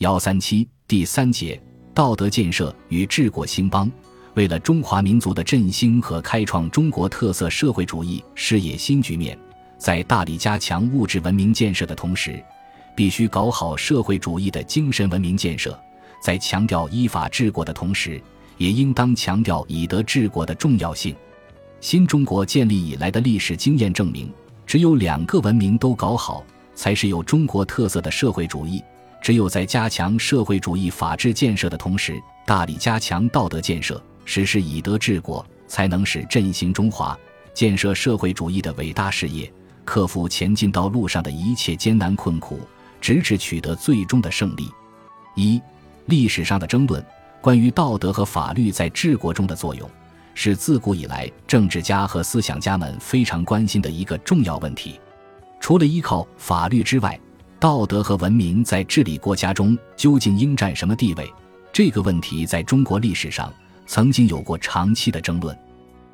幺三七第三节道德建设与治国兴邦。为了中华民族的振兴和开创中国特色社会主义事业新局面，在大力加强物质文明建设的同时，必须搞好社会主义的精神文明建设。在强调依法治国的同时，也应当强调以德治国的重要性。新中国建立以来的历史经验证明，只有两个文明都搞好，才是有中国特色的社会主义。只有在加强社会主义法治建设的同时，大力加强道德建设。实施以德治国，才能使振兴中华、建设社会主义的伟大事业，克服前进道路上的一切艰难困苦，直至取得最终的胜利。一、历史上的争论，关于道德和法律在治国中的作用，是自古以来政治家和思想家们非常关心的一个重要问题。除了依靠法律之外，道德和文明在治理国家中究竟应占什么地位？这个问题在中国历史上。曾经有过长期的争论，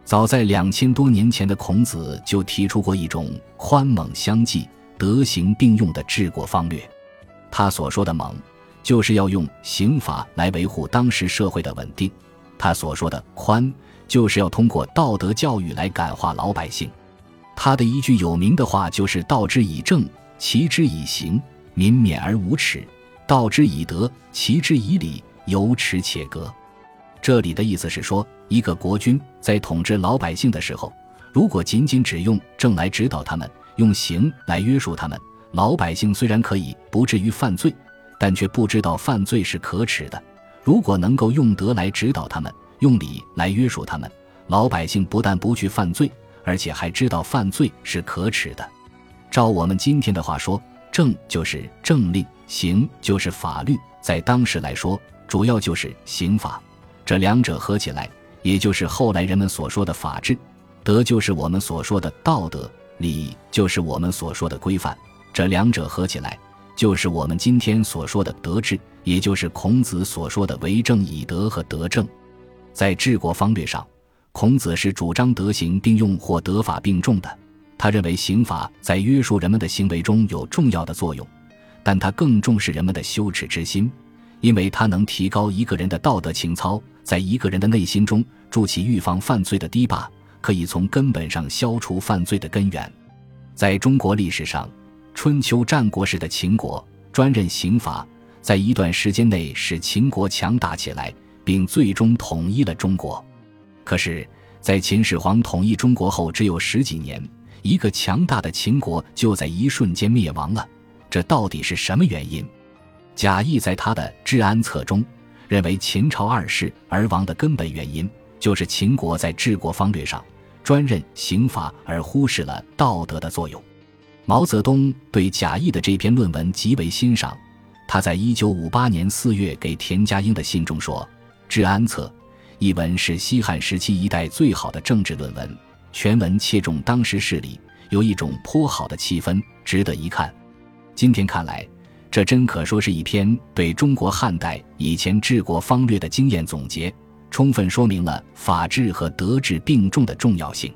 早在两千多年前的孔子就提出过一种宽猛相济、德行并用的治国方略。他所说的“猛”，就是要用刑法来维护当时社会的稳定；他所说的“宽”，就是要通过道德教育来感化老百姓。他的一句有名的话就是“道之以政，齐之以刑，民免而无耻；道之以德，齐之以礼，有耻且格。”这里的意思是说，一个国君在统治老百姓的时候，如果仅仅只用政来指导他们，用刑来约束他们，老百姓虽然可以不至于犯罪，但却不知道犯罪是可耻的；如果能够用德来指导他们，用礼来约束他们，老百姓不但不去犯罪，而且还知道犯罪是可耻的。照我们今天的话说，政就是政令，刑就是法律，在当时来说，主要就是刑法。这两者合起来，也就是后来人们所说的法治；德就是我们所说的道德，礼就是我们所说的规范。这两者合起来，就是我们今天所说的德治，也就是孔子所说的为政以德和德政。在治国方略上，孔子是主张德行并用或德法并重的。他认为刑法在约束人们的行为中有重要的作用，但他更重视人们的羞耻之心。因为它能提高一个人的道德情操，在一个人的内心中筑起预防犯罪的堤坝，可以从根本上消除犯罪的根源。在中国历史上，春秋战国时的秦国专任刑法，在一段时间内使秦国强大起来，并最终统一了中国。可是，在秦始皇统一中国后，只有十几年，一个强大的秦国就在一瞬间灭亡了。这到底是什么原因？贾谊在他的《治安策》中认为，秦朝二世而亡的根本原因，就是秦国在治国方略上专任刑罚，而忽视了道德的作用。毛泽东对贾谊的这篇论文极为欣赏，他在一九五八年四月给田家英的信中说：“《治安策》一文是西汉时期一代最好的政治论文，全文切中当时事理，有一种颇好的气氛，值得一看。”今天看来。这真可说是一篇对中国汉代以前治国方略的经验总结，充分说明了法治和德治并重的重要性。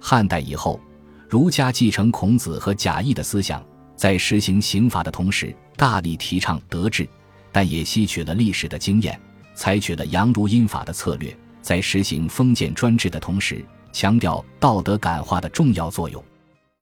汉代以后，儒家继承孔子和贾谊的思想，在实行刑法的同时，大力提倡德治，但也吸取了历史的经验，采取了扬儒阴法的策略，在实行封建专制的同时，强调道德感化的重要作用。